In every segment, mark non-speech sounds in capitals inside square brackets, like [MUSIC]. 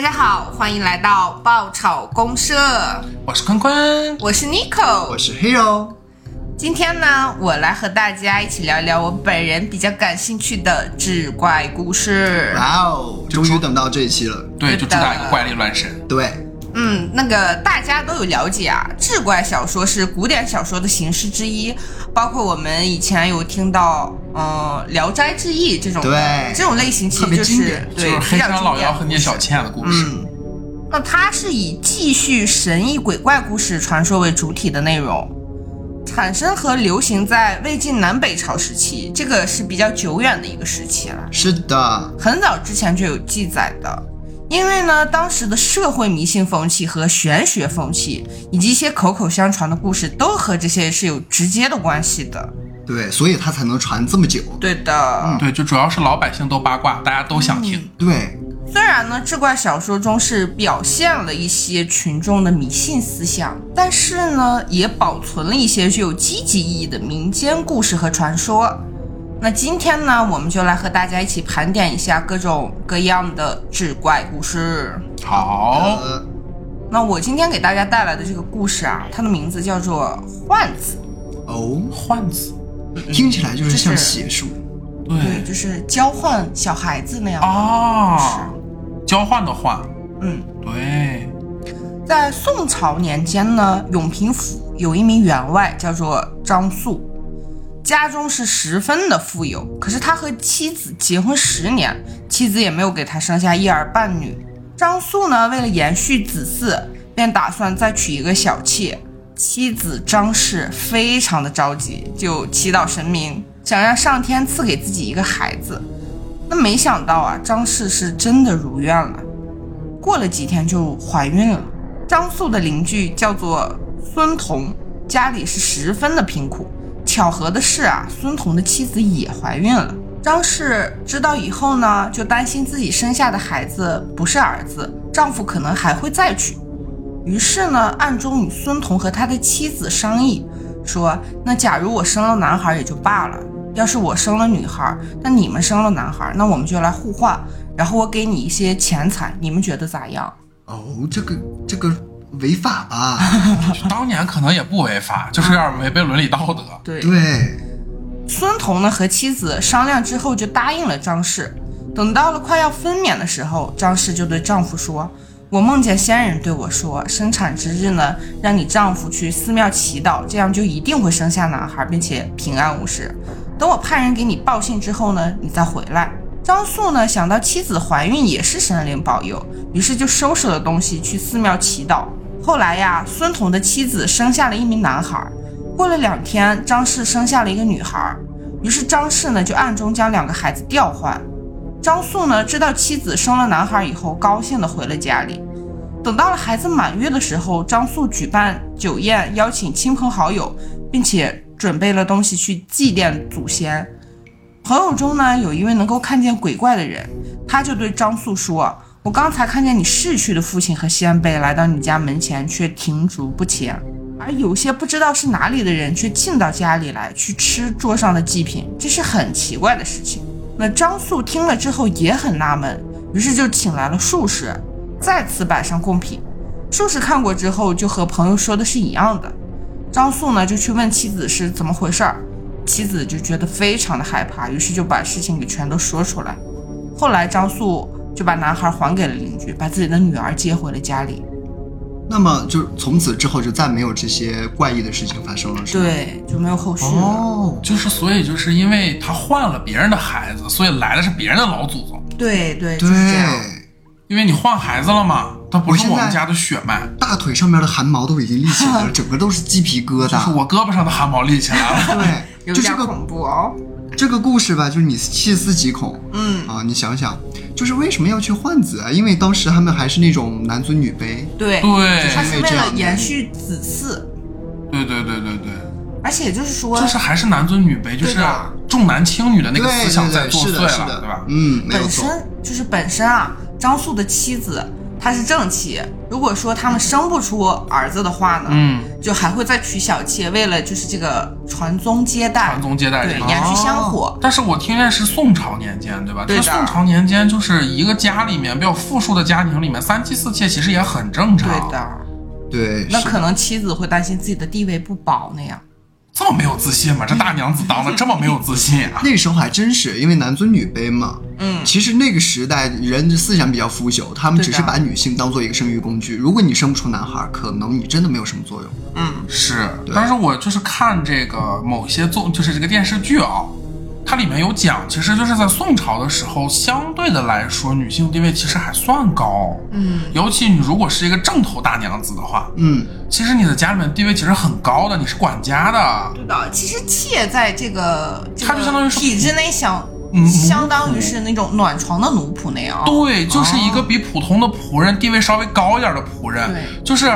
大家好，欢迎来到爆炒公社，我是坤坤，我是 Nico，我是 Hero。今天呢，我来和大家一起聊聊我本人比较感兴趣的志怪故事。哇哦，终于等到这一期了。对，就主打一个怪力乱神。对，嗯，那个大家都有了解啊，志怪小说是古典小说的形式之一，包括我们以前有听到，嗯，《聊斋志异》这种，对，这种类型其实就是对黑山老妖和聂小倩的故事。嗯，那它是以继续神异鬼怪故事传说为主体的内容。产生和流行在魏晋南北朝时期，这个是比较久远的一个时期了。是的，很早之前就有记载的。因为呢，当时的社会迷信风气和玄学风气，以及一些口口相传的故事，都和这些是有直接的关系的。对，所以它才能传这么久。对的，嗯对，就主要是老百姓都八卦，大家都想听。对。虽然呢，志怪小说中是表现了一些群众的迷信思想，但是呢，也保存了一些具有积极意义的民间故事和传说。那今天呢，我们就来和大家一起盘点一下各种各样的志怪故事。好，那我今天给大家带来的这个故事啊，它的名字叫做《换子》。哦，换子，听起来就是像邪术。对，就是交换小孩子那样啊。交换的换，嗯，对，在宋朝年间呢，永平府有一名员外叫做张素，家中是十分的富有，可是他和妻子结婚十年，妻子也没有给他生下一儿半女。张素呢，为了延续子嗣，便打算再娶一个小妾。妻子张氏非常的着急，就祈祷神明，想让上天赐给自己一个孩子。那没想到啊，张氏是真的如愿了，过了几天就怀孕了。张素的邻居叫做孙彤，家里是十分的贫苦。巧合的是啊，孙彤的妻子也怀孕了。张氏知道以后呢，就担心自己生下的孩子不是儿子，丈夫可能还会再娶，于是呢，暗中与孙彤和他的妻子商议，说那假如我生了男孩也就罢了。要是我生了女孩，那你们生了男孩，那我们就来互换，然后我给你一些钱财，你们觉得咋样？哦，这个这个违法吧？[LAUGHS] 当年可能也不违法，就是有点违背伦理道德。对对。孙彤呢和妻子商量之后就答应了张氏。等到了快要分娩的时候，张氏就对丈夫说：“我梦见仙人对我说，生产之日呢，让你丈夫去寺庙祈祷，这样就一定会生下男孩，并且平安无事。”等我派人给你报信之后呢，你再回来。张素呢想到妻子怀孕也是神灵保佑，于是就收拾了东西去寺庙祈祷。后来呀，孙彤的妻子生下了一名男孩。过了两天，张氏生下了一个女孩，于是张氏呢就暗中将两个孩子调换。张素呢知道妻子生了男孩以后，高兴的回了家里。等到了孩子满月的时候，张素举办酒宴，邀请亲朋好友，并且。准备了东西去祭奠祖先。朋友中呢，有一位能够看见鬼怪的人，他就对张素说：“我刚才看见你逝去的父亲和先辈来到你家门前，却停足不前；而有些不知道是哪里的人，却进到家里来去吃桌上的祭品，这是很奇怪的事情。”那张素听了之后也很纳闷，于是就请来了术士，再次摆上贡品。术士看过之后，就和朋友说的是一样的。张素呢就去问妻子是怎么回事儿，妻子就觉得非常的害怕，于是就把事情给全都说出来。后来张素就把男孩还给了邻居，把自己的女儿接回了家里。那么就从此之后就再没有这些怪异的事情发生了，是吗？对，就没有后续了。哦，就是所以就是因为他换了别人的孩子，所以来的是别人的老祖宗。对对，对，因为你换孩子了嘛。他不是我们家的血脉，大腿上面的汗毛都已经立起来了，[LAUGHS] 整个都是鸡皮疙瘩。就是我胳膊上的汗毛立起来了，对，[LAUGHS] 有点恐怖哦。这个故事吧，就是你细思极恐，嗯啊，你想想，就是为什么要去换子啊？因为当时他们还是那种男尊女卑，对对，他是为了延续子嗣，对对对对对，而且就是说，就是还是男尊女卑，就是重男轻女的那个思想在作祟了，对吧？嗯，本身就是本身啊，张素的妻子。他是正妻。如果说他们生不出儿子的话呢，嗯，就还会再娶小妾，为了就是这个传宗接代，传宗接代。对延续香火。但是我听见是宋朝年间，对吧？对的宋朝年间就是一个家里面比较富庶的家庭里面，三妻四妾其实也很正常。对的，对，那可能妻子会担心自己的地位不保那样。这么没有自信吗？这大娘子当的这么没有自信啊？[LAUGHS] 那时候还真是因为男尊女卑嘛。嗯，其实那个时代人的思想比较腐朽，他们只是把女性当做一个生育工具。如果你生不出男孩，可能你真的没有什么作用。嗯，是，但是我就是看这个某些综，就是这个电视剧啊，它里面有讲，其实就是在宋朝的时候，相对的来说，女性地位其实还算高。嗯，尤其你如果是一个正头大娘子的话，嗯，其实你的家里面地位其实很高的，你是管家的。对的。其实妾在这个这它就相当于是体制内想嗯相当于是那种暖床的奴仆那样。对，就是一个比普通的仆人地位稍微高一点的仆人，对就是。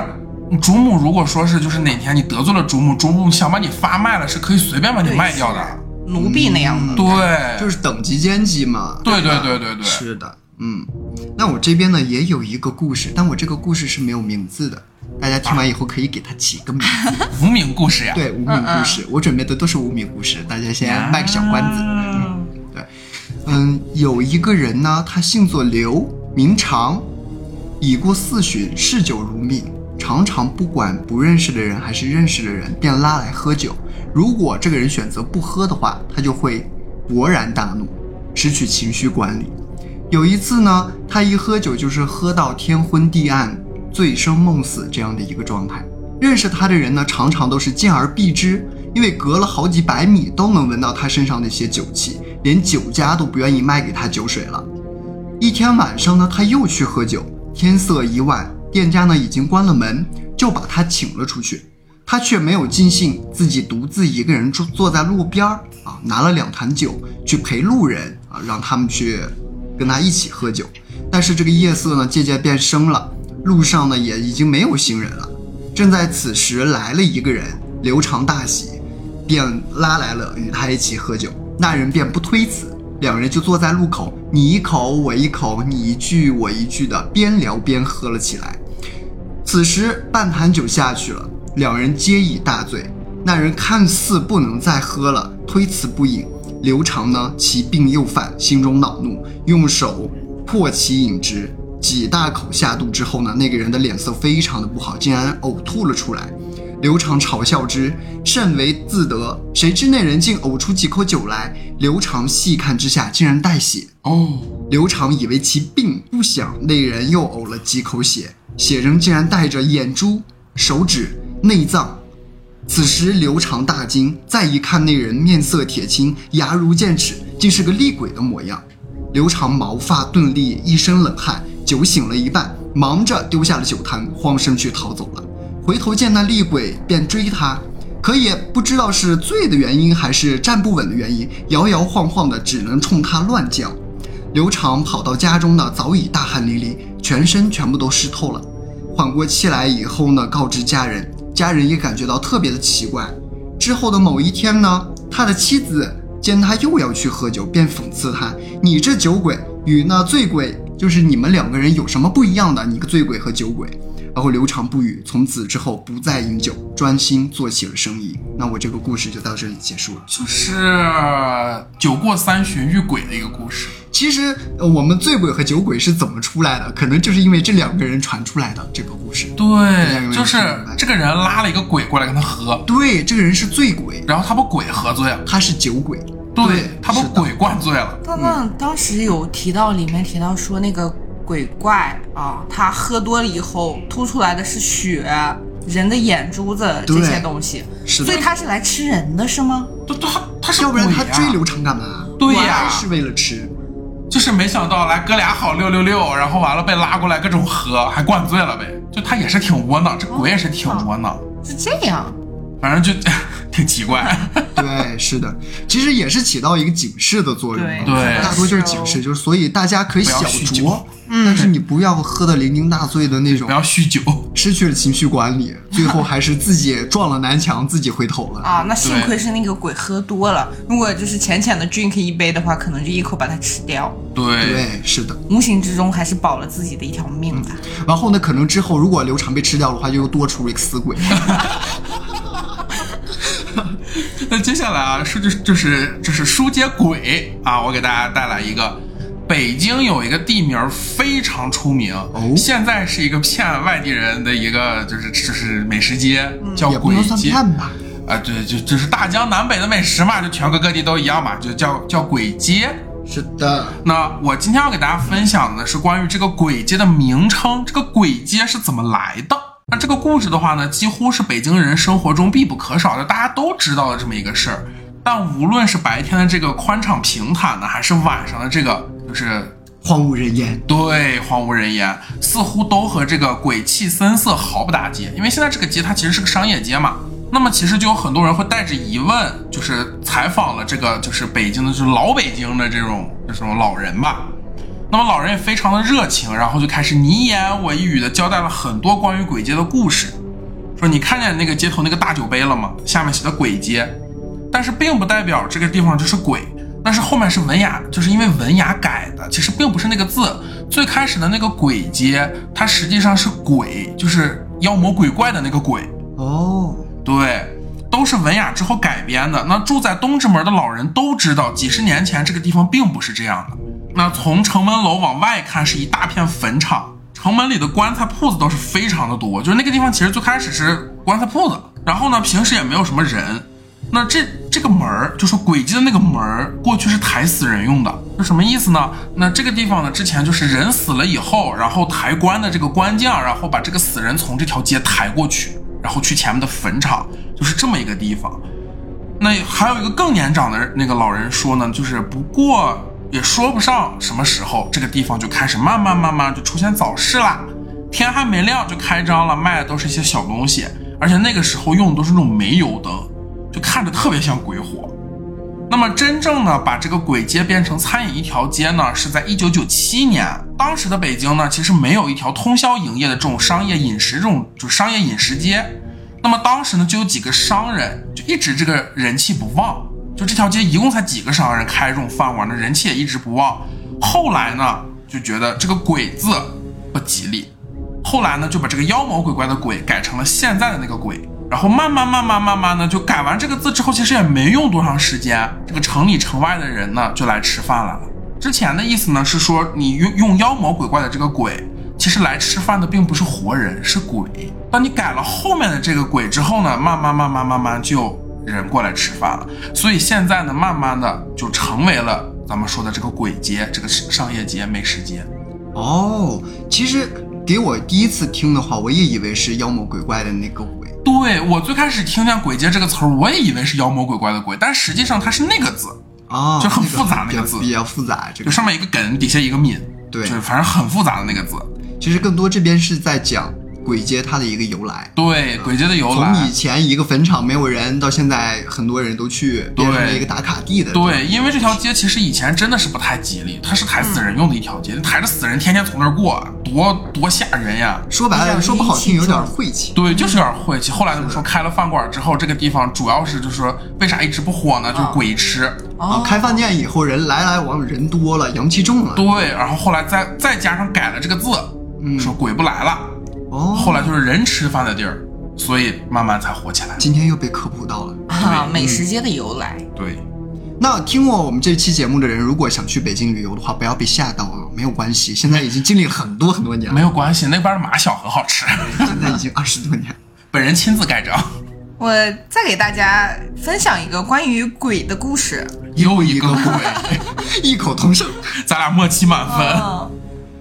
主母如果说是就是哪天你得罪了主母，主母想把你发卖了，是可以随便把你卖掉的。奴婢那样的。对，就是等级阶级嘛。对对对对对是的，嗯。那我这边呢也有一个故事，但我这个故事是没有名字的，大家听完以后可以给它起个名字。[LAUGHS] 无名故事呀。对，无名故事，我准备的都是无名故事，大家先卖个小关子。嗯对嗯，有一个人呢，他姓作刘，名长，已过四旬，嗜酒如命，常常不管不认识的人还是认识的人，便拉来喝酒。如果这个人选择不喝的话，他就会勃然大怒，失去情绪管理。有一次呢，他一喝酒就是喝到天昏地暗、醉生梦死这样的一个状态。认识他的人呢，常常都是见而避之，因为隔了好几百米都能闻到他身上那些酒气，连酒家都不愿意卖给他酒水了。一天晚上呢，他又去喝酒，天色已晚，店家呢已经关了门，就把他请了出去。他却没有尽兴，自己独自一个人坐坐在路边儿啊，拿了两坛酒去陪路人啊，让他们去跟他一起喝酒。但是这个夜色呢，渐渐变深了，路上呢也已经没有行人了。正在此时，来了一个人，刘长大喜，便拉来了与他一起喝酒。那人便不推辞，两人就坐在路口，你一口我一口，你一句我一句的，边聊边喝了起来。此时半坛酒下去了，两人皆已大醉。那人看似不能再喝了，推辞不饮。刘长呢，其病又犯，心中恼怒，用手破其饮之。几大口下肚之后呢，那个人的脸色非常的不好，竟然呕吐了出来。刘长嘲笑之，甚为自得。谁知那人竟呕出几口酒来，刘长细看之下，竟然带血。哦，刘长以为其病，不想那人又呕了几口血，血仍竟然带着眼珠、手指、内脏。此时刘长大惊，再一看那人面色铁青，牙如剑齿，竟是个厉鬼的模样。刘长毛发顿立，一身冷汗，酒醒了一半，忙着丢下了酒坛，慌身去逃走了。回头见那厉鬼，便追他，可也不知道是醉的原因还是站不稳的原因，摇摇晃晃的，只能冲他乱叫。刘长跑到家中呢，早已大汗淋漓，全身全部都湿透了。缓过气来以后呢，告知家人，家人也感觉到特别的奇怪。之后的某一天呢，他的妻子见他又要去喝酒，便讽刺他：“你这酒鬼与那醉鬼，就是你们两个人有什么不一样的？你个醉鬼和酒鬼。”然后刘长不语，从此之后不再饮酒，专心做起了生意。那我这个故事就到这里结束了。就是酒过三巡遇鬼的一个故事。其实，呃我们醉鬼和酒鬼是怎么出来的？可能就是因为这两个人传出来的这个故事。对，就是这个人拉了一个鬼过来跟他喝，对，这个人是醉鬼，然后他把鬼喝醉了，他是酒鬼。对他把鬼灌醉了。刚刚当时有提到，里面提到说那个鬼怪啊，他喝多了以后吐出来的是血、人的眼珠子这些东西，是的所以他是来吃人的是吗？他，他他是要不然他追刘长干嘛？对呀是为了吃。就是没想到来哥俩好六六六，然后完了被拉过来各种喝，还灌醉了呗。就他也是挺窝囊，这鬼也是挺窝囊，是这样，反正就 [LAUGHS] 挺奇怪。[LAUGHS] 对，是的，其实也是起到一个警示的作用。对对大多就是警示，就是所以大家可以小酌，但是你不要喝的酩酊大醉的那种不。要酗酒。失去了情绪管理，最后还是自己撞了南墙，自己回头了。啊，那幸亏是那个鬼喝多了，如果就是浅浅的 drink 一杯的话，可能就一口把它吃掉。对，对，是的。无形之中还是保了自己的一条命的。然后呢，可能之后如果刘长被吃掉的话，就又多出了一个死鬼。[LAUGHS] [LAUGHS] 那接下来啊，是就是就是就是书接鬼啊，我给大家带来一个，北京有一个地名非常出名，哦现在是一个骗外地人的一个就是就是美食街，叫鬼街。骗吧？啊，对，就就是大江南北的美食嘛，就全国各地都一样嘛，就叫叫鬼街。是的。那我今天要给大家分享的是关于这个鬼街的名称，这个鬼街是怎么来的。那这个故事的话呢，几乎是北京人生活中必不可少的，大家都知道的这么一个事儿。但无论是白天的这个宽敞平坦呢，还是晚上的这个就是荒无人烟。对荒无人烟，似乎都和这个鬼气森森毫不搭界。因为现在这个街它其实是个商业街嘛，那么其实就有很多人会带着疑问，就是采访了这个就是北京的，就是老北京的这种这种老人吧。那么老人也非常的热情，然后就开始你一言我一语的交代了很多关于鬼街的故事，说你看见那个街头那个大酒杯了吗？下面写的鬼街，但是并不代表这个地方就是鬼。但是后面是文雅，就是因为文雅改的，其实并不是那个字。最开始的那个鬼街，它实际上是鬼，就是妖魔鬼怪的那个鬼。哦，对，都是文雅之后改编的。那住在东直门的老人都知道，几十年前这个地方并不是这样的。那从城门楼往外看，是一大片坟场，城门里的棺材铺子都是非常的多。就是那个地方其实最开始是棺材铺子，然后呢，平时也没有什么人。那这这个门儿，就是轨迹的那个门儿，过去是抬死人用的，是什么意思呢？那这个地方呢，之前就是人死了以后，然后抬棺的这个官将，然后把这个死人从这条街抬过去，然后去前面的坟场，就是这么一个地方。那还有一个更年长的那个老人说呢，就是不过也说不上什么时候，这个地方就开始慢慢慢慢就出现早市啦，天还没亮就开张了，卖的都是一些小东西，而且那个时候用的都是那种煤油灯，就看着特别像鬼火。那么真正呢，把这个鬼街变成餐饮一条街呢，是在一九九七年。当时的北京呢，其实没有一条通宵营业的这种商业饮食这种就商业饮食街。那么当时呢，就有几个商人，就一直这个人气不旺。就这条街一共才几个商人开这种饭馆，那人气也一直不旺。后来呢，就觉得这个“鬼”字不吉利，后来呢，就把这个妖魔鬼怪的“鬼”改成了现在的那个“鬼”。然后慢慢慢慢慢慢呢，就改完这个字之后，其实也没用多长时间，这个城里城外的人呢就来吃饭来了。之前的意思呢是说，你用用妖魔鬼怪的这个鬼，其实来吃饭的并不是活人，是鬼。当你改了后面的这个鬼之后呢，慢慢慢慢慢慢就人过来吃饭了。所以现在呢，慢慢的就成为了咱们说的这个鬼街，这个商业街、美食街。哦，其实给我第一次听的话，我也以为是妖魔鬼怪的那个鬼。对我最开始听见“鬼街”这个词儿，我也以为是妖魔鬼怪的鬼，但实际上它是那个字，啊，就很复杂那个字比较复杂。这个就上面一个梗，底下一个敏，对就是反正很复杂的那个字。其实更多这边是在讲鬼街它的一个由来。对，鬼街的由来从以。前一个坟场没有人，到现在很多人都去，变成了一个打卡地的。对，因为这条街其实以前真的是不太吉利，它是抬死人用的一条街，抬着死人天天从那儿过，多多吓人呀！说白了，说不好听，有点晦气。对，就是有点晦气。后来他们说开了饭馆之后，这个地方主要是就是说为啥一直不火呢？就是鬼吃。啊，开饭店以后人来来往人多了，阳气重了。对，然后后来再再加上改了这个字，嗯说鬼不来了，哦，后来就是人吃饭的地儿，所以慢慢才火起来。今天又被科普到了。啊，美食街的由来。对，那听过我们这期节目的人，如果想去北京旅游的话，不要被吓到啊，没有关系，现在已经经历了很多很多年了，[LAUGHS] 没有关系，那边的马小很好吃，现在已经二十多年。本人亲自盖章。我再给大家分享一个关于鬼的故事。又一个鬼，[LAUGHS] 异口同声。咱俩默契满分。嗯，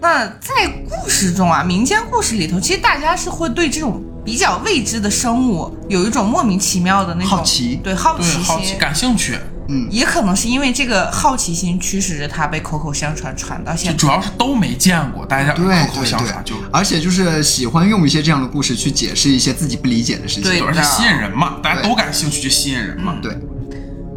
那在故事中啊，民间故事里头，其实大家是会对这种比较未知的生物有一种莫名其妙的那种好奇对好对，奇好奇心。感兴趣，嗯也可能是因为这个好奇心驱使着他被口口相传传到现在。主要是都没见过，大家对口口相传就，而且就是喜欢用一些这样的故事去解释一些自己不理解的事情。对而且吸引人嘛，大家都感兴趣就吸引人嘛。对，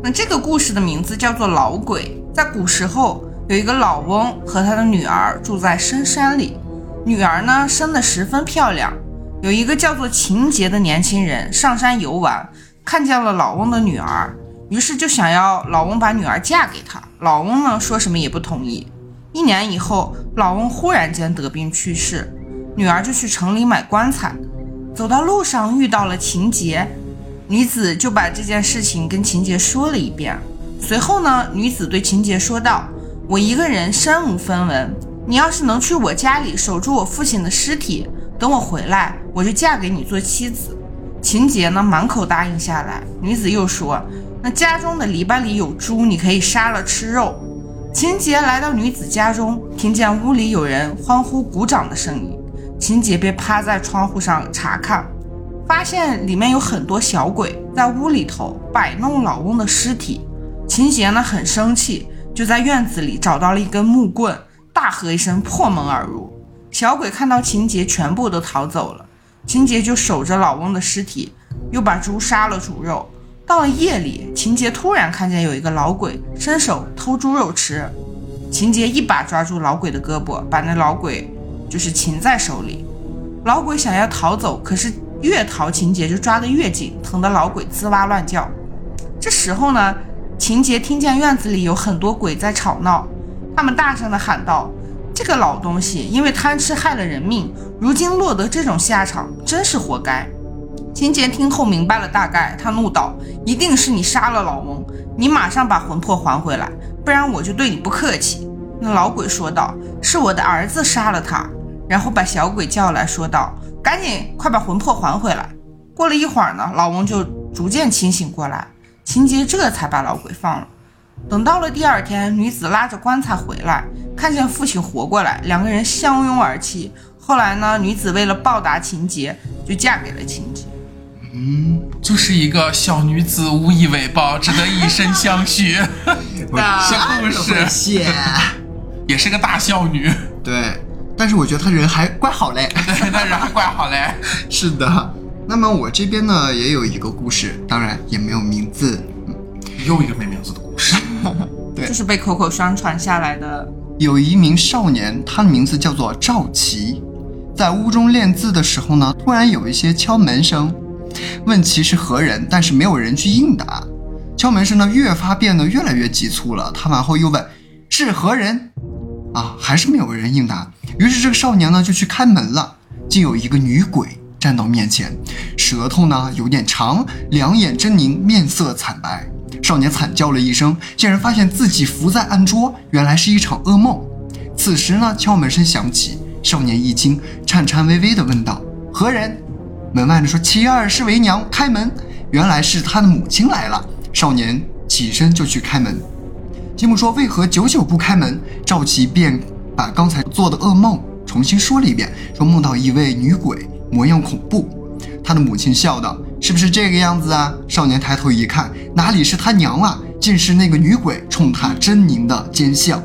那这个故事的名字叫做《老鬼》。在古时候，有一个老翁和他的女儿住在深山里，女儿呢生得十分漂亮，有一个叫做秦杰的年轻人上山游玩，看见了老翁的女儿，于是就想要老翁把女儿嫁给他。老翁呢，说什么也不同意。一年以后，老翁忽然间得病去世，女儿就去城里买棺材。走到路上遇到了秦杰，女子就把这件事情跟秦杰说了一遍。随后呢，女子对秦杰说道：“我一个人身无分文，你要是能去我家里守住我父亲的尸体，等我回来，我就嫁给你做妻子。”秦杰呢，满口答应下来。女子又说：“那家中的篱笆里有猪，你可以杀了吃肉。”秦杰来到女子家中，听见屋里有人欢呼鼓掌的声音，秦杰便趴在窗户上查看，发现里面有很多小鬼在屋里头摆弄老翁的尸体。秦杰呢很生气，就在院子里找到了一根木棍，大喝一声，破门而入。小鬼看到秦杰，全部都逃走了。秦杰就守着老翁的尸体，又把猪杀了煮肉。到了夜里，秦杰突然看见有一个老鬼伸手偷猪肉吃，秦杰一把抓住老鬼的胳膊，把那老鬼就是擒在手里。老鬼想要逃走，可是越逃秦杰就抓得越紧，疼得老鬼吱哇乱叫。这时候呢？秦杰听见院子里有很多鬼在吵闹，他们大声地喊道：“这个老东西因为贪吃害了人命，如今落得这种下场，真是活该。”秦杰听后明白了大概，他怒道：“一定是你杀了老翁，你马上把魂魄还回来，不然我就对你不客气。”那老鬼说道：“是我的儿子杀了他。”然后把小鬼叫来说道：“赶紧快把魂魄还回来。”过了一会儿呢，老翁就逐渐清醒过来。秦杰这才把老鬼放了。等到了第二天，女子拉着棺材回来，看见父亲活过来，两个人相拥而泣。后来呢，女子为了报答秦杰，就嫁给了秦杰。嗯，就是一个小女子无以为报，只得以身相许 [LAUGHS] [LAUGHS] 小故事。谢，[LAUGHS] 也是个大孝女。对，但是我觉得她人还怪好嘞。对，她人还怪好嘞。是的。那么我这边呢也有一个故事，当然也没有名字，又一个没名字的故事，[LAUGHS] 对，就是被口口相传下来的。有一名少年，他的名字叫做赵琦，在屋中练字的时候呢，突然有一些敲门声，问其是何人，但是没有人去应答。敲门声呢越发变得越来越急促了，他往后又问是何人，啊，还是没有人应答。于是这个少年呢就去开门了，竟有一个女鬼。站到面前，舌头呢有点长，两眼狰狞，面色惨白。少年惨叫了一声，竟然发现自己伏在案桌，原来是一场噩梦。此时呢，敲门声响起，少年一惊，颤颤巍巍地问道：“何人？”门外的说：“其二是为娘，开门。”原来是他的母亲来了。少年起身就去开门。继母说：“为何久久不开门？”赵琦便把刚才做的噩梦重新说了一遍，说梦到一位女鬼。模样恐怖，他的母亲笑道：“是不是这个样子啊？”少年抬头一看，哪里是他娘啊，竟是那个女鬼冲他狰狞的奸笑。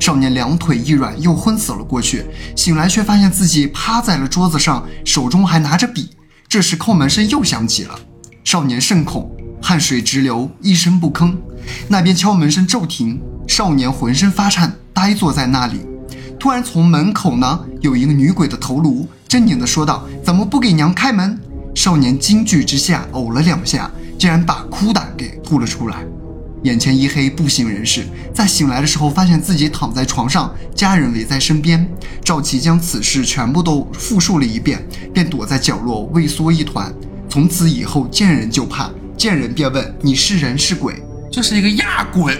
少年两腿一软，又昏死了过去。醒来却发现自己趴在了桌子上，手中还拿着笔。这时叩门声又响起了，少年甚恐，汗水直流，一声不吭。那边敲门声骤停，少年浑身发颤，呆坐在那里。突然从门口呢，有一个女鬼的头颅。狰狞地说道：“怎么不给娘开门？”少年惊惧之下呕了两下，竟然把哭胆给吐了出来，眼前一黑，不省人事。在醒来的时候，发现自己躺在床上，家人围在身边。赵琦将此事全部都复述了一遍，便躲在角落畏缩一团。从此以后，见人就怕，见人便问：“你是人是鬼？”就是一个压鬼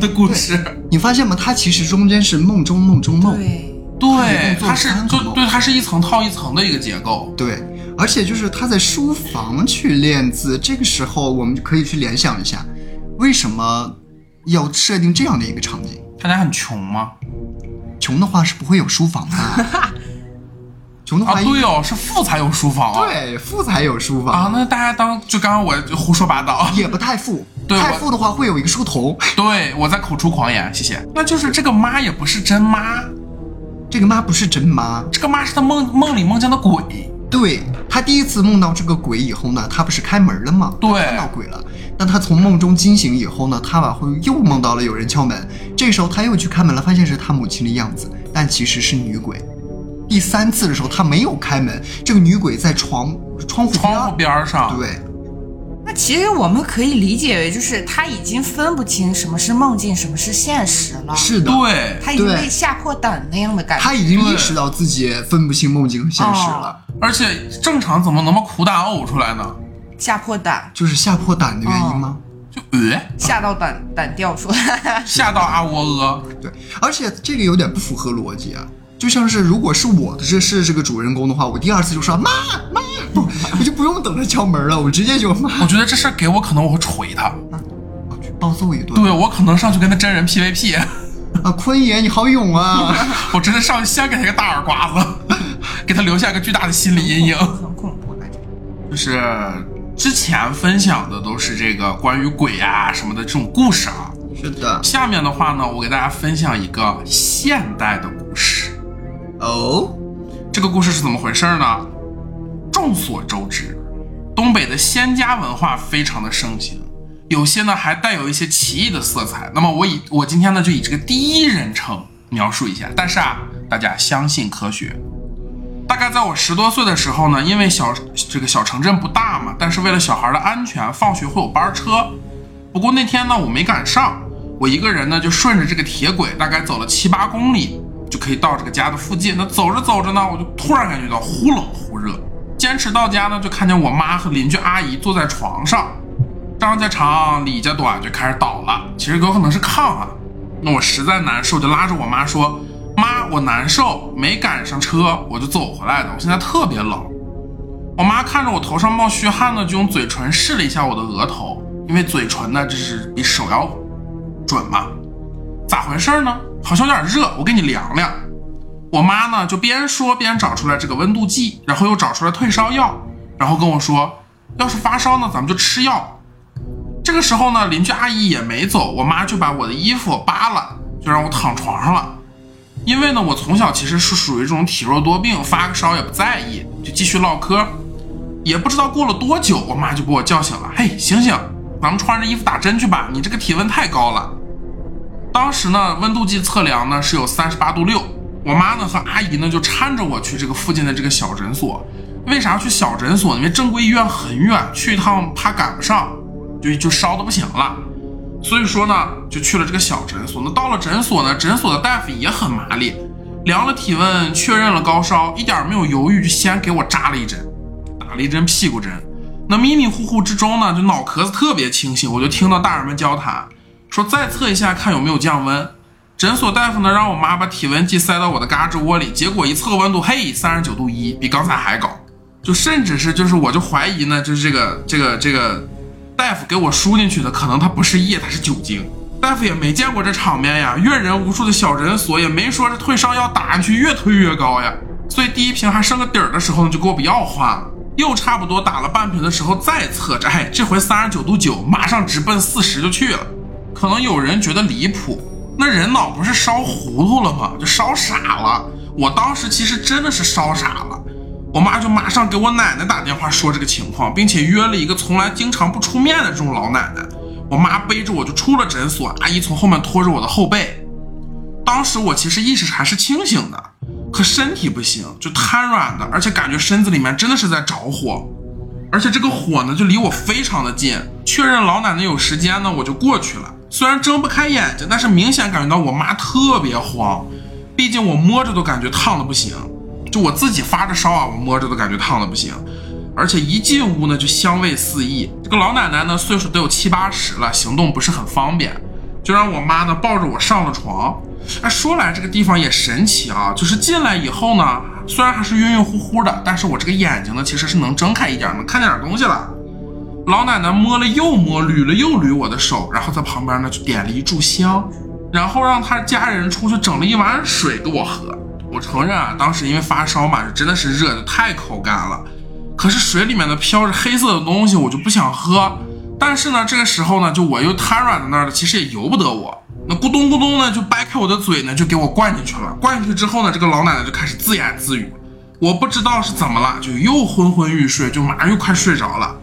的故事。你发现吗？它其实中间是梦中梦中梦。对。对，它是就对，它是一层套一层的一个结构。对，而且就是他在书房去练字，这个时候我们就可以去联想一下，为什么要设定这样的一个场景？他家很穷吗？穷的话是不会有书房的。[LAUGHS] 穷的话，对哦，是富才有书房。对，富才有书房啊。那大家当就刚刚我胡说八道，[LAUGHS] 也不太富。对，太富的话会有一个书童。对，我在口出狂言，谢谢。那就是这个妈也不是真妈。这个妈不是真妈，这个妈是他梦梦里梦见的鬼。对他第一次梦到这个鬼以后呢，他不是开门了吗？对，看到鬼了。但他从梦中惊醒以后呢，他往后又梦到了有人敲门。这时候他又去开门了，发现是他母亲的样子，但其实是女鬼。第第三次的时候，他没有开门，这个女鬼在床窗户边窗户边上，对，那其实我们可以理解为，就是他已经分不清什么是梦境，什么是现实了。是的，对，他已经被吓破胆那样的感觉。他已经意识到自己分不清梦境和现实了，而且正常怎么能把苦胆呕出来呢？吓破胆，就是吓破胆的原因吗？就呃，吓到胆胆掉出来。吓到阿窝阿。[LAUGHS] 对，而且这个有点不符合逻辑啊。就像是如果是我的这是这个主人公的话，我第二次就说妈妈，不我就不用等他敲门了，我直接就骂我觉得这事儿给我，可能我会锤他。我去暴揍一顿。对我可能上去跟他真人 PVP，啊，坤爷你好勇啊！[LAUGHS] 我直接上去先给他一个大耳刮子，[LAUGHS] 给他留下一个巨大的心理阴影。很恐怖感觉。就是之前分享的都是这个关于鬼啊什么的这种故事啊。是的，下面的话呢，我给大家分享一个现代的故事。哦，这个故事是怎么回事呢？众所周知，东北的仙家文化非常的盛行，有些呢还带有一些奇异的色彩。那么我以我今天呢就以这个第一人称描述一下，但是啊，大家相信科学。大概在我十多岁的时候呢，因为小这个小城镇不大嘛，但是为了小孩的安全，放学会有班车。不过那天呢我没赶上，我一个人呢就顺着这个铁轨，大概走了七八公里，就可以到这个家的附近。那走着走着呢，我就突然感觉到忽冷忽热。坚持到家呢，就看见我妈和邻居阿姨坐在床上，张家长李家短就开始倒了。其实有可能是炕啊。那我实在难受，就拉着我妈说：“妈，我难受，没赶上车，我就走回来的。我现在特别冷。”我妈看着我头上冒虚汗呢，就用嘴唇试了一下我的额头，因为嘴唇呢这是比手要准嘛。咋回事呢？好像有点热，我给你量量。我妈呢就边说边找出来这个温度计，然后又找出来退烧药，然后跟我说，要是发烧呢，咱们就吃药。这个时候呢，邻居阿姨也没走，我妈就把我的衣服扒了，就让我躺床上了。因为呢，我从小其实是属于这种体弱多病，发个烧也不在意，就继续唠嗑。也不知道过了多久，我妈就把我叫醒了，嘿，醒醒，咱们穿着衣服打针去吧，你这个体温太高了。当时呢，温度计测量呢是有三十八度六。我妈呢和阿姨呢就搀着我去这个附近的这个小诊所。为啥去小诊所？因为正规医院很远，去一趟怕赶不上，就就烧的不行了。所以说呢，就去了这个小诊所。那到了诊所呢，诊所的大夫也很麻利，量了体温，确认了高烧，一点没有犹豫，就先给我扎了一针，打了一针屁股针。那迷迷糊糊之中呢，就脑壳子特别清醒，我就听到大人们交谈，说再测一下看有没有降温。诊所大夫呢，让我妈把体温计塞到我的胳肢窝里，结果一测温度，嘿，三十九度一，比刚才还高。就甚至是就是我就怀疑呢，就是这个这个这个大夫给我输进去的，可能它不是液，它是酒精。大夫也没见过这场面呀，阅人无数的小诊所也没说这退烧药打进去越退越高呀。所以第一瓶还剩个底儿的时候呢，就给我不要换了。又差不多打了半瓶的时候再测，这哎这回三十九度九，马上直奔四十就去了。可能有人觉得离谱，那人脑不是烧糊涂了吗？就烧傻了。我当时其实真的是烧傻了。我妈就马上给我奶奶打电话说这个情况，并且约了一个从来经常不出面的这种老奶奶。我妈背着我就出了诊所，阿姨从后面拖着我的后背。当时我其实意识还是清醒的，可身体不行，就瘫软的，而且感觉身子里面真的是在着火，而且这个火呢就离我非常的近。确认老奶奶有时间呢，我就过去了。虽然睁不开眼睛，但是明显感觉到我妈特别慌，毕竟我摸着都感觉烫的不行。就我自己发着烧啊，我摸着都感觉烫的不行，而且一进屋呢就香味四溢。这个老奶奶呢岁数都有七八十了，行动不是很方便，就让我妈呢抱着我上了床。哎，说来这个地方也神奇啊，就是进来以后呢，虽然还是晕晕乎乎的，但是我这个眼睛呢其实是能睁开一点，能看见点东西了。老奶奶摸了又摸，捋了又捋我的手，然后在旁边呢就点了一炷香，然后让她家人出去整了一碗水给我喝。我承认啊，当时因为发烧嘛，真的是热的太口干了。可是水里面的飘着黑色的东西，我就不想喝。但是呢，这个时候呢，就我又瘫软在那儿了，其实也由不得我。那咕咚咕咚呢，就掰开我的嘴呢，就给我灌进去了。灌进去之后呢，这个老奶奶就开始自言自语，我不知道是怎么了，就又昏昏欲睡，就马上又快睡着了。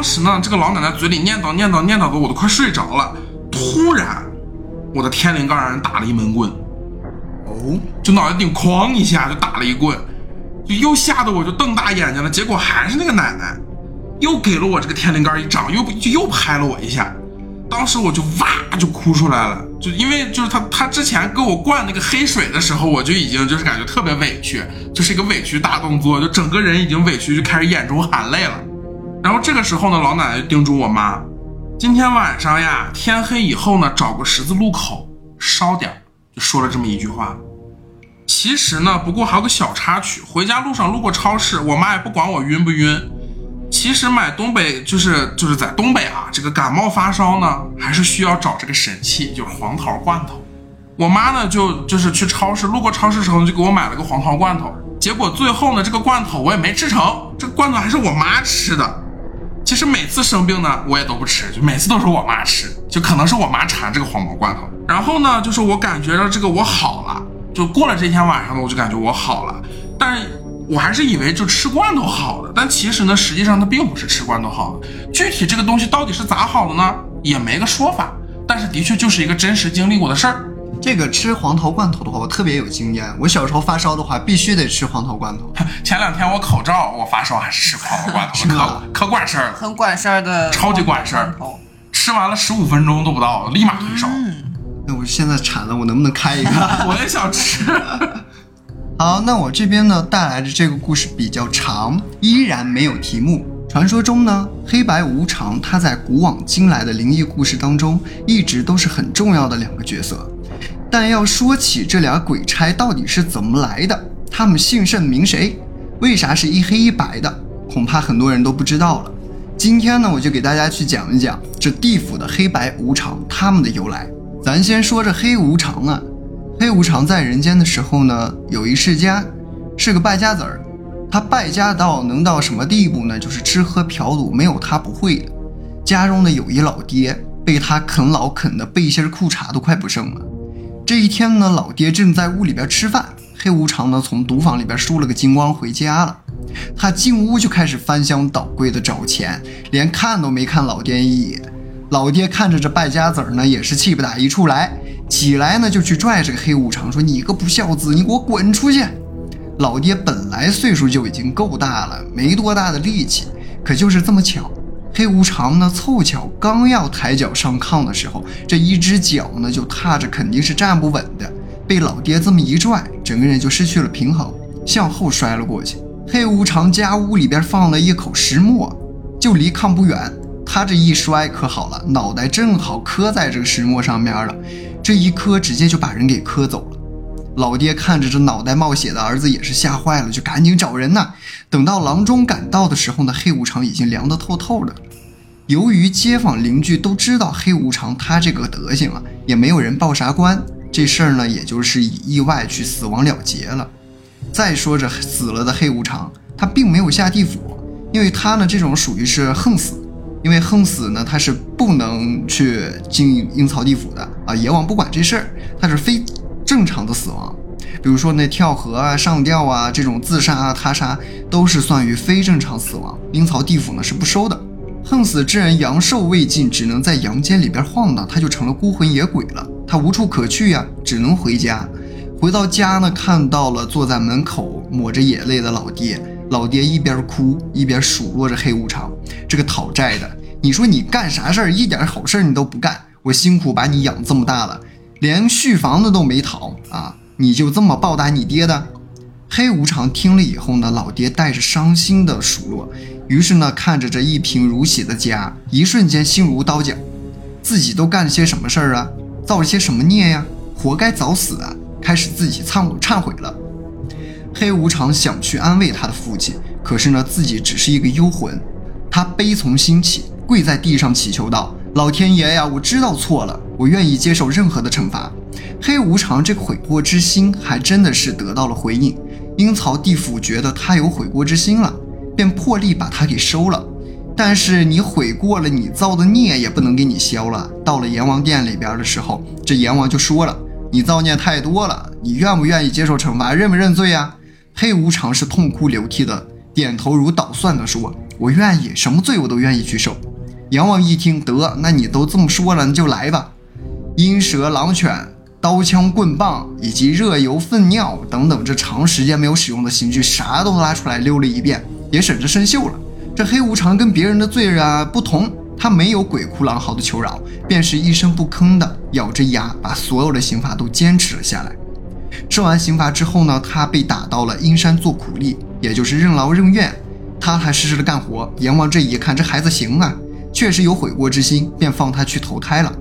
那当时呢，这个老奶奶嘴里念叨念叨念叨的，我都快睡着了。突然，我的天灵盖让人打了一闷棍。哦，就脑袋顶哐一下就打了一棍，就又吓得我就瞪大眼睛了。结果还是那个奶奶，又给了我这个天灵盖一掌，又就又拍了我一下。当时我就哇就哭出来了，就因为就是他他之前给我灌那个黑水的时候，我就已经就是感觉特别委屈，就是一个委屈大动作，就整个人已经委屈，就开始眼中含泪了。然后这个时候呢，老奶奶就叮嘱我妈，今天晚上呀，天黑以后呢，找个十字路口烧点儿，就说了这么一句话。其实呢，不过还有个小插曲，回家路上路过超市，我妈也不管我晕不晕。其实买东北就是就是在东北啊，这个感冒发烧呢，还是需要找这个神器，就是黄桃罐头。我妈呢就就是去超市，路过超市时候就给我买了个黄桃罐头。结果最后呢，这个罐头我也没吃成，这个罐头还是我妈吃的。其实每次生病呢，我也都不吃，就每次都是我妈吃，就可能是我妈馋这个黄毛罐头。然后呢，就是我感觉到这个我好了，就过了这天晚上呢，我就感觉我好了，但。我还是以为就吃罐头好的，但其实呢，实际上它并不是吃罐头好的。具体这个东西到底是咋好的呢？也没个说法。但是的确就是一个真实经历过的事儿。这个吃黄桃罐头的话，我特别有经验。我小时候发烧的话，必须得吃黄桃罐头。[LAUGHS] 前两天我口罩，我发烧还是吃黄桃罐头，可可管事儿了，很管事儿的，超级管事儿。吃完了十五分钟都不到，立马退烧。那我现在馋了，我能不能开一个？[LAUGHS] [LAUGHS] 我也想吃。好，那我这边呢带来的这个故事比较长，依然没有题目。传说中呢，黑白无常他在古往今来的灵异故事当中，一直都是很重要的两个角色。但要说起这俩鬼差到底是怎么来的，他们姓甚名谁，为啥是一黑一白的，恐怕很多人都不知道了。今天呢，我就给大家去讲一讲这地府的黑白无常他们的由来。咱先说这黑无常啊。黑无常在人间的时候呢，有一世家，是个败家子儿。他败家到能到什么地步呢？就是吃喝嫖赌没有他不会的。家中呢有一老爹，被他啃老啃的背心裤衩都快不剩了。这一天呢，老爹正在屋里边吃饭，黑无常呢从赌坊里边输了个精光回家了。他进屋就开始翻箱倒柜的找钱，连看都没看老爹一眼。老爹看着这败家子儿呢，也是气不打一处来。起来呢，就去拽这个黑无常，说：“你个不孝子，你给我滚出去！”老爹本来岁数就已经够大了，没多大的力气，可就是这么巧，黑无常呢凑巧刚要抬脚上炕的时候，这一只脚呢就踏着肯定是站不稳的，被老爹这么一拽，整个人就失去了平衡，向后摔了过去。黑无常家屋里边放了一口石磨，就离炕不远，他这一摔可好了，脑袋正好磕在这个石磨上面了。这一磕，直接就把人给磕走了。老爹看着这脑袋冒血的儿子，也是吓坏了，就赶紧找人呐。等到郎中赶到的时候呢，黑无常已经凉得透透的。由于街坊邻居都知道黑无常他这个德行了，也没有人报啥官，这事儿呢，也就是以意外去死亡了结了。再说这死了的黑无常，他并没有下地府，因为他呢，这种属于是横死。因为横死呢，他是不能去进阴曹地府的啊，阎王不管这事儿，他是非正常的死亡。比如说那跳河啊、上吊啊这种自杀啊、他杀，都是算于非正常死亡，阴曹地府呢是不收的。横死之人阳寿未尽，只能在阳间里边晃荡，他就成了孤魂野鬼了，他无处可去呀，只能回家。回到家呢，看到了坐在门口抹着眼泪的老爹。老爹一边哭一边数落着黑无常，这个讨债的，你说你干啥事儿一点好事儿你都不干，我辛苦把你养这么大了，连续房子都没讨啊，你就这么报答你爹的？黑无常听了以后呢，老爹带着伤心的数落，于是呢，看着这一贫如洗的家，一瞬间心如刀绞，自己都干了些什么事儿啊？造了些什么孽呀？活该早死啊！开始自己忏忏悔了。黑无常想去安慰他的父亲，可是呢，自己只是一个幽魂。他悲从心起，跪在地上祈求道：“老天爷呀，我知道错了，我愿意接受任何的惩罚。”黑无常这个悔过之心还真的是得到了回应。阴曹地府觉得他有悔过之心了，便破例把他给收了。但是你悔过了，你造的孽也不能给你消了。到了阎王殿里边的时候，这阎王就说了：“你造孽太多了，你愿不愿意接受惩罚？认不认罪呀？”黑无常是痛哭流涕的，点头如捣蒜的说：“我愿意，什么罪我都愿意去受。”阎王一听，得，那你都这么说了，那就来吧。阴蛇、狼犬刀枪棍棒以及热油粪尿等等，这长时间没有使用的刑具，啥都拉出来溜了一遍，也省着生锈了。这黑无常跟别人的罪人啊不同，他没有鬼哭狼嚎的求饶，便是一声不吭的咬着牙把所有的刑罚都坚持了下来。受完刑罚之后呢，他被打到了阴山做苦力，也就是任劳任怨，踏踏实实的干活。阎王这一看，这孩子行啊，确实有悔过之心，便放他去投胎了。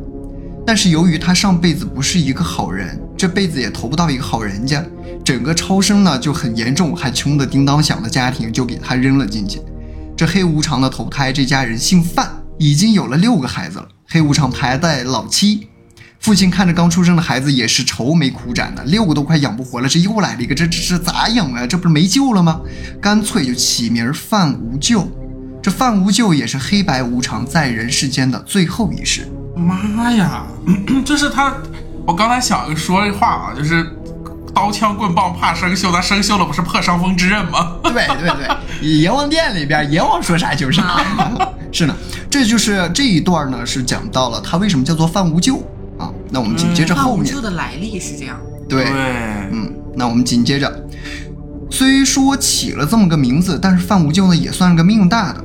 但是由于他上辈子不是一个好人，这辈子也投不到一个好人家，整个超生呢就很严重，还穷得叮当响的家庭就给他扔了进去。这黑无常的投胎，这家人姓范，已经有了六个孩子了，黑无常排在老七。父亲看着刚出生的孩子也是愁眉苦展的，六个都快养不活了，这又来了一个，这这这咋养啊？这不是没救了吗？干脆就起名范无救。这范无救也是黑白无常在人世间的最后一世。妈呀，[CLEARS THROAT] 这是他，我刚才想说这话啊，就是刀枪棍棒怕生锈，那生锈了不是破伤风之刃吗？[LAUGHS] 对对对，阎王殿里边阎王说啥就是啥。[LAUGHS] 是呢，这就是这一段呢，是讲到了他为什么叫做范无咎啊。那我们紧接着后面，范无咎的来历是这样。对，对，嗯，那我们紧接着，虽说起了这么个名字，但是范无咎呢也算是个命大的，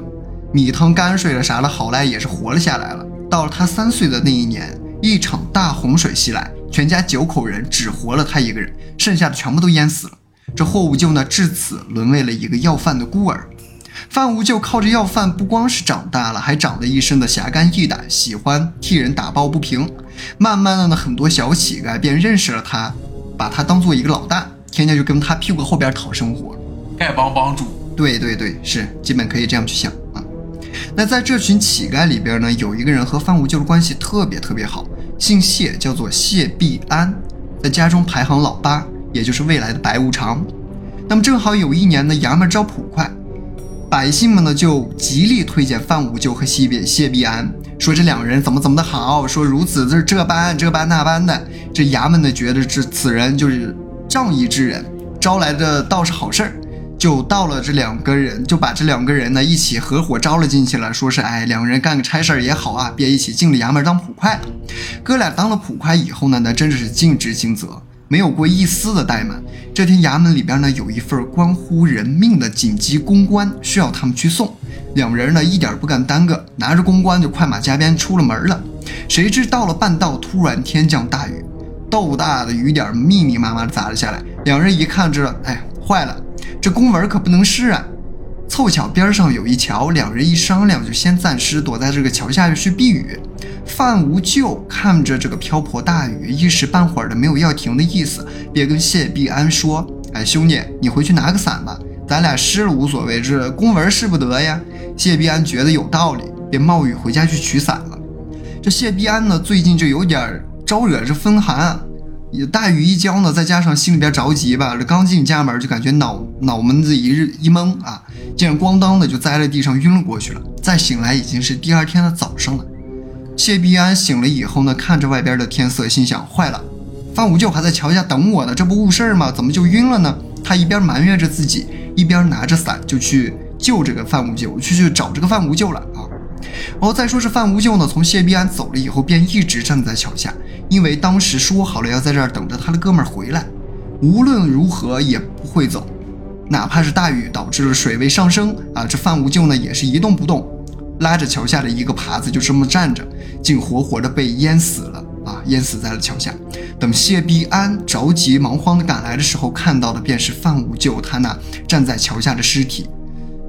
米汤泔水了啥的，好赖也是活了下来了。到了他三岁的那一年，一场大洪水袭来，全家九口人只活了他一个人，剩下的全部都淹死了。这霍无咎呢，至此沦为了一个要饭的孤儿。范无咎靠着要饭，不光是长大了，还长得一身的侠肝义胆，喜欢替人打抱不平。慢慢的呢，很多小乞丐便认识了他，把他当做一个老大，天天就跟他屁股后边讨生活。丐帮帮主，对对对，是基本可以这样去想啊。那在这群乞丐里边呢，有一个人和范无救的关系特别特别好，姓谢，叫做谢必安，在家中排行老八，也就是未来的白无常。那么正好有一年呢，衙门招捕快，百姓们呢就极力推荐范无救和谢必谢必安，说这两人怎么怎么的好，说如此这这般这般那般的。这衙门呢觉得这此人就是仗义之人，招来的倒是好事儿。就到了这两个人，就把这两个人呢一起合伙招了进去了，说是哎，两个人干个差事儿也好啊，便一起进了衙门当捕快。哥俩当了捕快以后呢，那真的是尽职尽责，没有过一丝的怠慢。这天衙门里边呢有一份关乎人命的紧急公关，需要他们去送。两人呢一点不敢耽搁，拿着公关就快马加鞭出了门了。谁知到了半道，突然天降大雨，豆大的雨点密密麻麻砸了下来。两人一看，知道哎坏了。这公文可不能失啊！凑巧边上有一桥，两人一商量，就先暂时躲在这个桥下去避雨。范无救看着这个瓢泼大雨，一时半会儿的没有要停的意思，便跟谢必安说：“哎，兄弟，你回去拿个伞吧，咱俩湿了无所谓，这公文湿不得呀。”谢必安觉得有道理，便冒雨回家去取伞了。这谢必安呢，最近就有点招惹这风寒。大雨一浇呢，再加上心里边着急吧，这刚进家门就感觉脑脑门子一日一懵啊，竟然咣当的就栽在地上晕了过去了。再醒来已经是第二天的早上了。谢必安醒了以后呢，看着外边的天色，心想：坏了，范无救还在桥下等我呢，这不误事儿吗？怎么就晕了呢？他一边埋怨着自己，一边拿着伞就去救这个范无救，去去找这个范无救了啊。然后再说是范无救呢，从谢必安走了以后，便一直站在桥下。因为当时说好了要在这儿等着他的哥们儿回来，无论如何也不会走，哪怕是大雨导致了水位上升啊，这范无救呢也是一动不动，拉着桥下的一个耙子就这么站着，竟活活的被淹死了啊，淹死在了桥下。等谢必安着急忙慌的赶来的时候，看到的便是范无救他那站在桥下的尸体。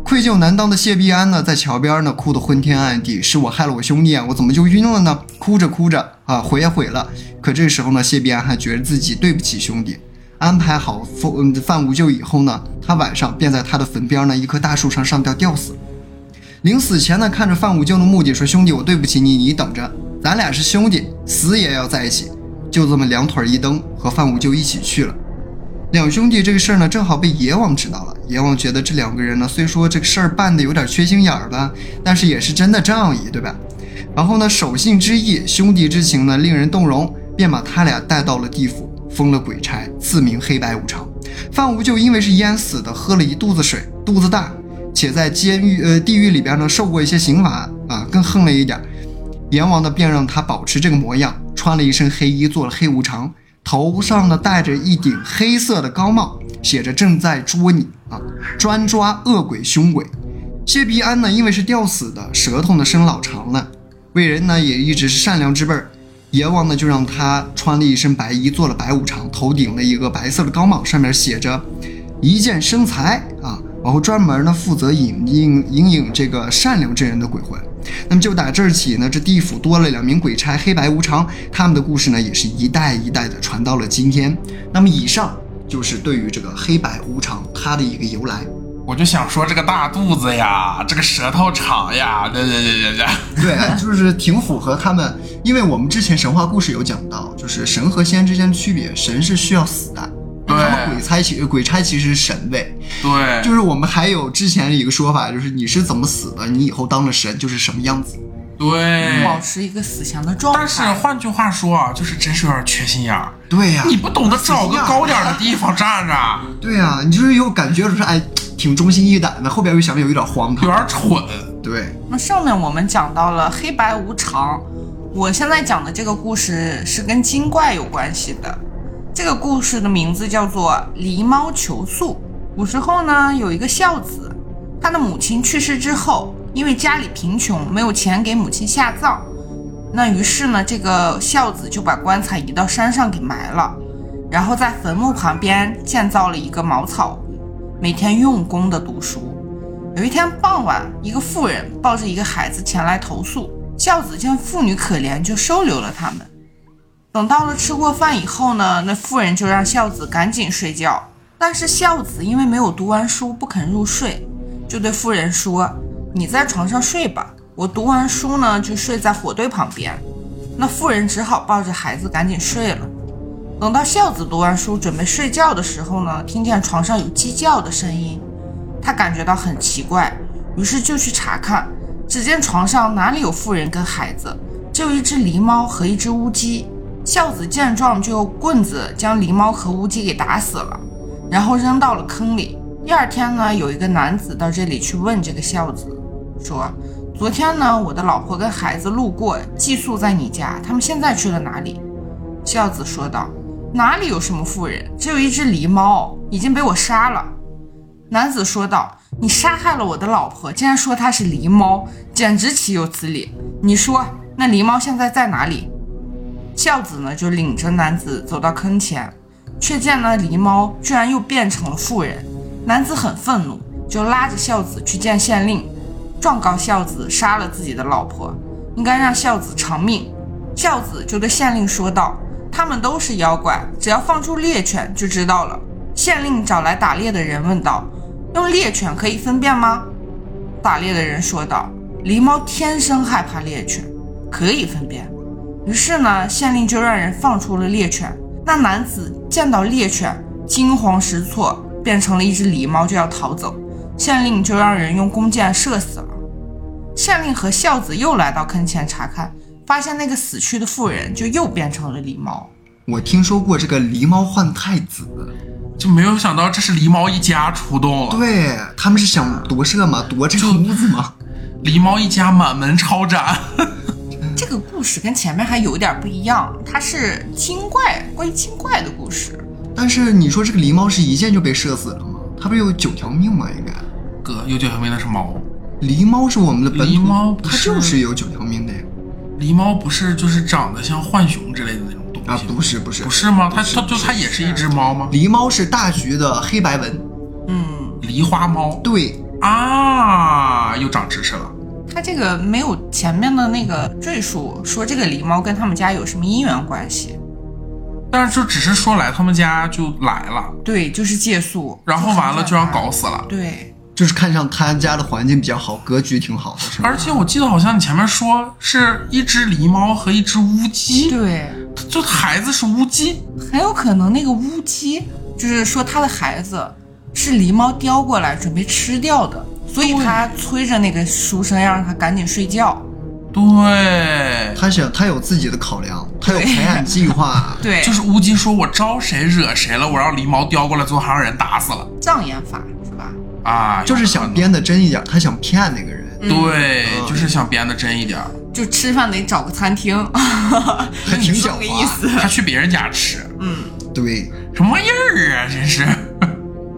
愧疚难当的谢必安呢，在桥边呢，哭得昏天暗地。是我害了我兄弟啊，我怎么就晕了呢？哭着哭着啊，悔也悔了。可这时候呢，谢必安还觉得自己对不起兄弟。安排好范范无救以后呢，他晚上便在他的坟边呢一棵大树上上吊吊死。临死前呢，看着范无救的墓地说：“兄弟，我对不起你，你等着，咱俩是兄弟，死也要在一起。”就这么两腿一蹬，和范无救一起去了。两兄弟这个事儿呢，正好被阎王知道了。阎王觉得这两个人呢，虽说这个事儿办的有点缺心眼儿吧，但是也是真的仗义，对吧？然后呢，守信之义、兄弟之情呢，令人动容，便把他俩带到了地府，封了鬼差，赐名黑白无常。范无救因为是淹死的，喝了一肚子水，肚子大，且在监狱呃地狱里边呢受过一些刑罚啊，更横了一点。阎王呢便让他保持这个模样，穿了一身黑衣，做了黑无常。头上呢戴着一顶黑色的高帽，写着“正在捉你啊，专抓恶鬼凶鬼”。谢必安呢，因为是吊死的，舌头呢生老长了，为人呢也一直是善良之辈儿。阎王呢就让他穿了一身白衣，做了白无常，头顶了一个白色的高帽，上面写着“一见生财”啊，然后专门呢负责引引引引这个善良之人的鬼魂。那么就打这儿起呢，这地府多了两名鬼差，黑白无常，他们的故事呢也是一代一代的传到了今天。那么以上就是对于这个黑白无常它的一个由来。我就想说这个大肚子呀，这个舌头长呀，对对对对对，对，就是挺符合他们，因为我们之前神话故事有讲到，就是神和仙之间的区别，神是需要死的，对他们鬼差其鬼差其实是神位，对，就是我们还有之前一个说法，就是你是怎么死的，你以后当了神就是什么样子。对。保持一个死前的状态。但是换句话说啊，就是真是有点缺心眼儿。对呀、你不懂得找个高点儿的地方站着，对呀、你就是有感觉就是哎挺忠心义胆的，后边又想着有点荒唐有唐。点蠢。对，那上面我们讲到了黑白无常，我现在讲的这个故事是跟精怪有关系的。这个故事的名字叫做《狸猫求宿》。古时候呢，有一个孝子，他的母亲去世之后，因为家里贫穷，没有钱给母亲下葬，那于是呢，这个孝子就把棺材移到山上给埋了，然后在坟墓旁边建造了一个茅草屋，每天用功的读书。有一天傍晚，一个妇人抱着一个孩子前来投诉，孝子见妇女可怜，就收留了他们。等到了吃过饭以后呢，那妇人就让孝子赶紧睡觉，但是孝子因为没有读完书，不肯入睡，就对妇人说：“你在床上睡吧，我读完书呢就睡在火堆旁边。”那妇人只好抱着孩子赶紧睡了。等到孝子读完书准备睡觉的时候呢，听见床上有鸡叫的声音。他感觉到很奇怪，于是就去查看。只见床上哪里有妇人跟孩子，只有一只狸猫和一只乌鸡。孝子见状，就用棍子将狸猫和乌鸡给打死了，然后扔到了坑里。第二天呢，有一个男子到这里去问这个孝子，说：“昨天呢，我的老婆跟孩子路过，寄宿在你家，他们现在去了哪里？”孝子说道：“哪里有什么妇人，只有一只狸猫，已经被我杀了。”男子说道：“你杀害了我的老婆，竟然说她是狸猫，简直岂有此理！你说那狸猫现在在哪里？”孝子呢就领着男子走到坑前，却见那狸猫居然又变成了妇人。男子很愤怒，就拉着孝子去见县令，状告孝子杀了自己的老婆，应该让孝子偿命。孝子就对县令说道：“他们都是妖怪，只要放出猎犬就知道了。”县令找来打猎的人问道：“用猎犬可以分辨吗？”打猎的人说道：“狸猫天生害怕猎犬，可以分辨。”于是呢，县令就让人放出了猎犬。那男子见到猎犬，惊慌失措，变成了一只狸猫，就要逃走。县令就让人用弓箭射死了。县令和孝子又来到坑前查看，发现那个死去的妇人就又变成了狸猫。我听说过这个狸猫换太子，就没有想到这是狸猫一家出动了。对他们是想夺舍吗？夺这个屋子吗？狸猫一家满门抄斩。这个故事跟前面还有点不一样，它是精怪关于精怪的故事。但是你说这个狸猫是一箭就被射死了吗？它不是有九条命吗？应该，哥，有九条命那是猫，狸猫是我们的本土，狸猫不它是就是有九条命的呀。狸猫不是就是长得像浣熊之类的那种东啊，不是不是不是吗？它它就它也是一只猫吗？狸猫是大橘的黑白纹，嗯，狸花猫对，啊，又长知识了。它这个没有前面的那个赘述说这个狸猫跟他们家有什么姻缘关系。但是就只是说来他们家就来了，对，就是借宿，然后完了就让搞死了。对，就是看上他家的环境比较好，格局挺好的，是吧？而且我记得好像你前面说是一只狸猫和一只乌鸡，对，就孩子是乌鸡，很有可能那个乌鸡就是说他的孩子是狸猫叼过来准备吃掉的，所以他催着那个书生要让他赶紧睡觉。对，他想他有自己的考量，他有培养计划。[LAUGHS] 对，就是乌鸡说我招谁惹谁了，我让狸猫叼过来，最后还让人打死了障眼法是吧？啊，就是想编的真一点，他想骗那个人。对，就是想编的真一点儿。就吃饭得找个餐厅，[LAUGHS] 还挺狡这 [LAUGHS] 个意猾。思。他去别人家吃，嗯对，什么玩意儿啊？真是。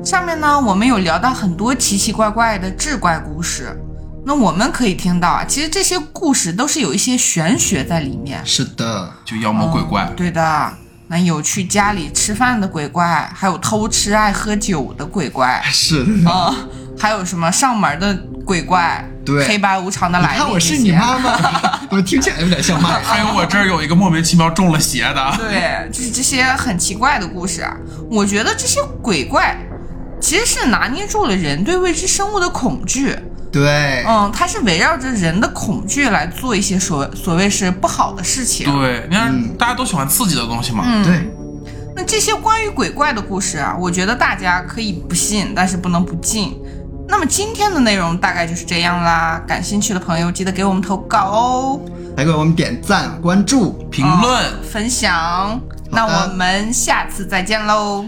上面呢，我们有聊到很多奇奇怪怪的志怪故事。那我们可以听到啊，其实这些故事都是有一些玄学在里面。是的，就妖魔鬼怪，对的，那有去家里吃饭的鬼怪，还有偷吃爱喝酒的鬼怪，[LAUGHS] 是的。啊、还有什么上门的鬼怪，对黑白无常的来历你看我是你妈妈，[LAUGHS] 我听起来有点像骂人。[LAUGHS] 还有我这儿有一个莫名其妙中了邪的，对，就是这些很奇怪的故事啊。我觉得这些鬼怪其实是拿捏住了人对未知生物的恐惧。对，嗯，它是围绕着人的恐惧来做一些所所谓是不好的事情。对，你看嗯大家都喜欢刺激的东西嘛，嗯，对，那这些关于鬼怪的故事啊，我觉得大家可以不信，但是不能不敬。那么今天的内容大概就是这样啦，感兴趣的朋友记得给我们投稿哦，来给我们点赞、关注，评论。分享。那我们下次再见喽，